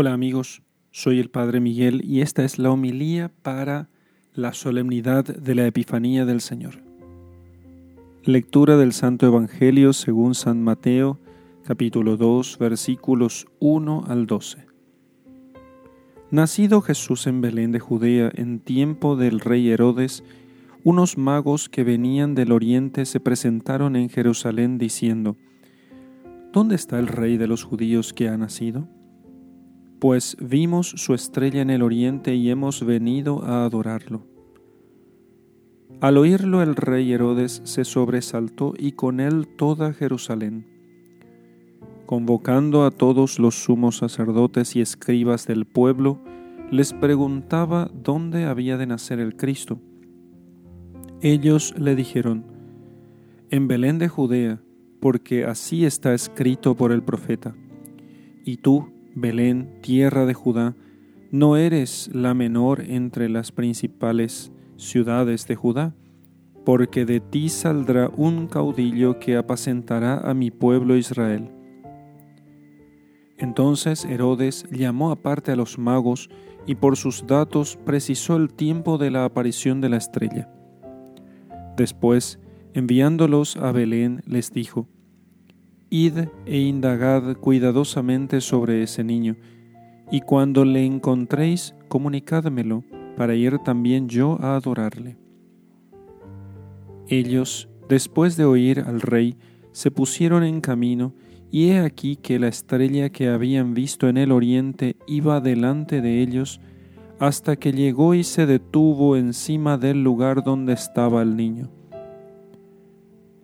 Hola amigos, soy el Padre Miguel y esta es la homilía para la solemnidad de la Epifanía del Señor. Lectura del Santo Evangelio según San Mateo, capítulo 2, versículos 1 al 12. Nacido Jesús en Belén de Judea en tiempo del rey Herodes, unos magos que venían del oriente se presentaron en Jerusalén diciendo, ¿Dónde está el rey de los judíos que ha nacido? Pues vimos su estrella en el oriente y hemos venido a adorarlo. Al oírlo el rey Herodes se sobresaltó y con él toda Jerusalén. Convocando a todos los sumos sacerdotes y escribas del pueblo, les preguntaba dónde había de nacer el Cristo. Ellos le dijeron, en Belén de Judea, porque así está escrito por el profeta. Y tú, Belén, tierra de Judá, no eres la menor entre las principales ciudades de Judá, porque de ti saldrá un caudillo que apacentará a mi pueblo Israel. Entonces Herodes llamó aparte a los magos y por sus datos precisó el tiempo de la aparición de la estrella. Después, enviándolos a Belén, les dijo, Id e indagad cuidadosamente sobre ese niño, y cuando le encontréis, comunicádmelo, para ir también yo a adorarle. Ellos, después de oír al rey, se pusieron en camino, y he aquí que la estrella que habían visto en el oriente iba delante de ellos, hasta que llegó y se detuvo encima del lugar donde estaba el niño.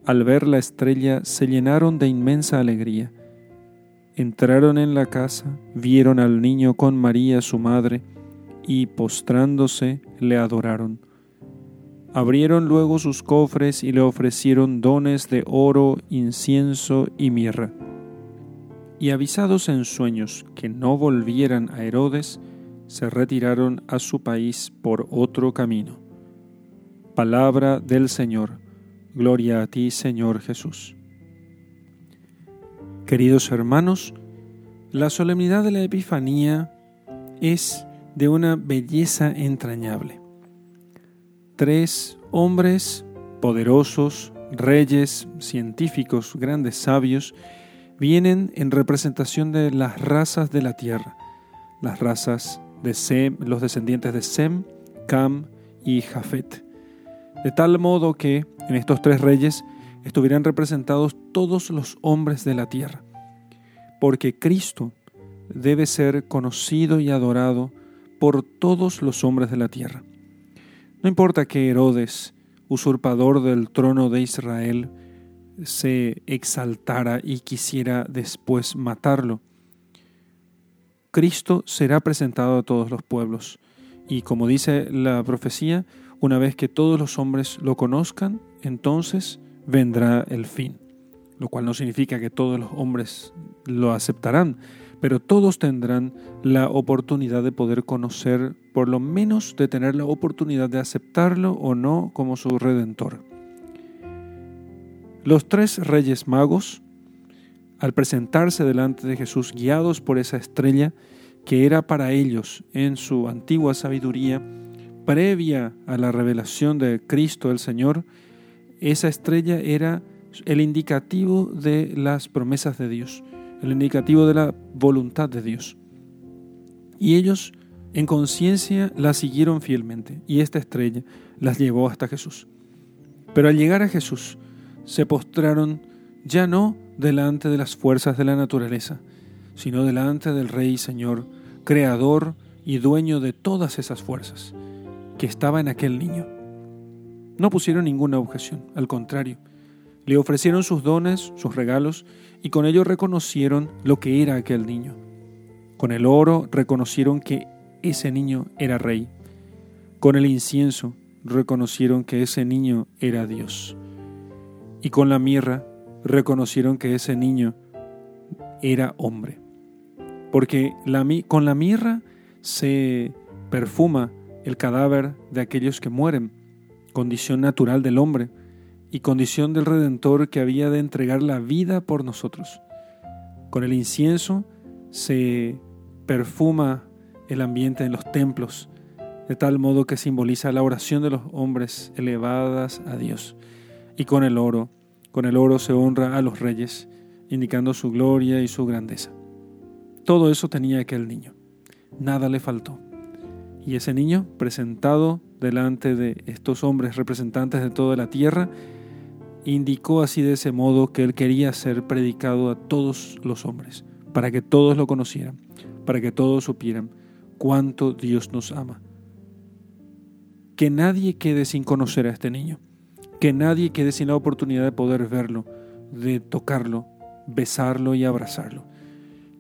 Al ver la estrella se llenaron de inmensa alegría. Entraron en la casa, vieron al niño con María su madre, y postrándose le adoraron. Abrieron luego sus cofres y le ofrecieron dones de oro, incienso y mirra. Y avisados en sueños que no volvieran a Herodes, se retiraron a su país por otro camino. Palabra del Señor. Gloria a ti, Señor Jesús. Queridos hermanos, la solemnidad de la Epifanía es de una belleza entrañable. Tres hombres poderosos, reyes, científicos, grandes sabios, vienen en representación de las razas de la tierra, las razas de Sem, los descendientes de Sem, Cam y Jafet. De tal modo que en estos tres reyes estuvieran representados todos los hombres de la tierra, porque Cristo debe ser conocido y adorado por todos los hombres de la tierra. No importa que Herodes, usurpador del trono de Israel, se exaltara y quisiera después matarlo. Cristo será presentado a todos los pueblos y como dice la profecía, una vez que todos los hombres lo conozcan, entonces vendrá el fin, lo cual no significa que todos los hombres lo aceptarán, pero todos tendrán la oportunidad de poder conocer, por lo menos de tener la oportunidad de aceptarlo o no como su redentor. Los tres reyes magos, al presentarse delante de Jesús guiados por esa estrella que era para ellos en su antigua sabiduría, previa a la revelación de Cristo el Señor, esa estrella era el indicativo de las promesas de Dios, el indicativo de la voluntad de Dios. Y ellos en conciencia la siguieron fielmente y esta estrella las llevó hasta Jesús. Pero al llegar a Jesús se postraron ya no delante de las fuerzas de la naturaleza, sino delante del Rey Señor, Creador y dueño de todas esas fuerzas, que estaba en aquel niño. No pusieron ninguna objeción, al contrario, le ofrecieron sus dones, sus regalos, y con ello reconocieron lo que era aquel niño. Con el oro reconocieron que ese niño era rey. Con el incienso reconocieron que ese niño era Dios. Y con la mirra reconocieron que ese niño era hombre. Porque con la mirra se perfuma el cadáver de aquellos que mueren, condición natural del hombre y condición del Redentor que había de entregar la vida por nosotros. Con el incienso se perfuma el ambiente en los templos, de tal modo que simboliza la oración de los hombres elevadas a Dios. Y con el oro, con el oro se honra a los reyes, indicando su gloria y su grandeza. Todo eso tenía aquel niño. Nada le faltó. Y ese niño, presentado delante de estos hombres representantes de toda la tierra, indicó así de ese modo que él quería ser predicado a todos los hombres, para que todos lo conocieran, para que todos supieran cuánto Dios nos ama. Que nadie quede sin conocer a este niño, que nadie quede sin la oportunidad de poder verlo, de tocarlo, besarlo y abrazarlo.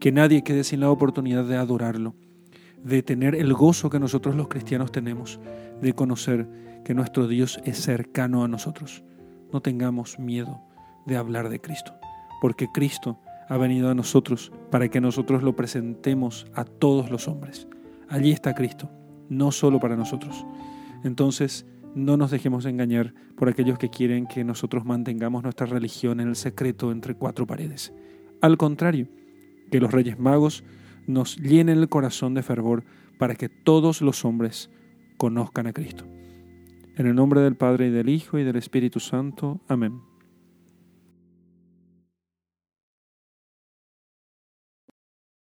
Que nadie quede sin la oportunidad de adorarlo, de tener el gozo que nosotros los cristianos tenemos, de conocer que nuestro Dios es cercano a nosotros no tengamos miedo de hablar de Cristo, porque Cristo ha venido a nosotros para que nosotros lo presentemos a todos los hombres. Allí está Cristo, no solo para nosotros. Entonces, no nos dejemos engañar por aquellos que quieren que nosotros mantengamos nuestra religión en el secreto entre cuatro paredes. Al contrario, que los Reyes Magos nos llenen el corazón de fervor para que todos los hombres conozcan a Cristo. En el nombre del Padre y del Hijo y del Espíritu Santo. Amén.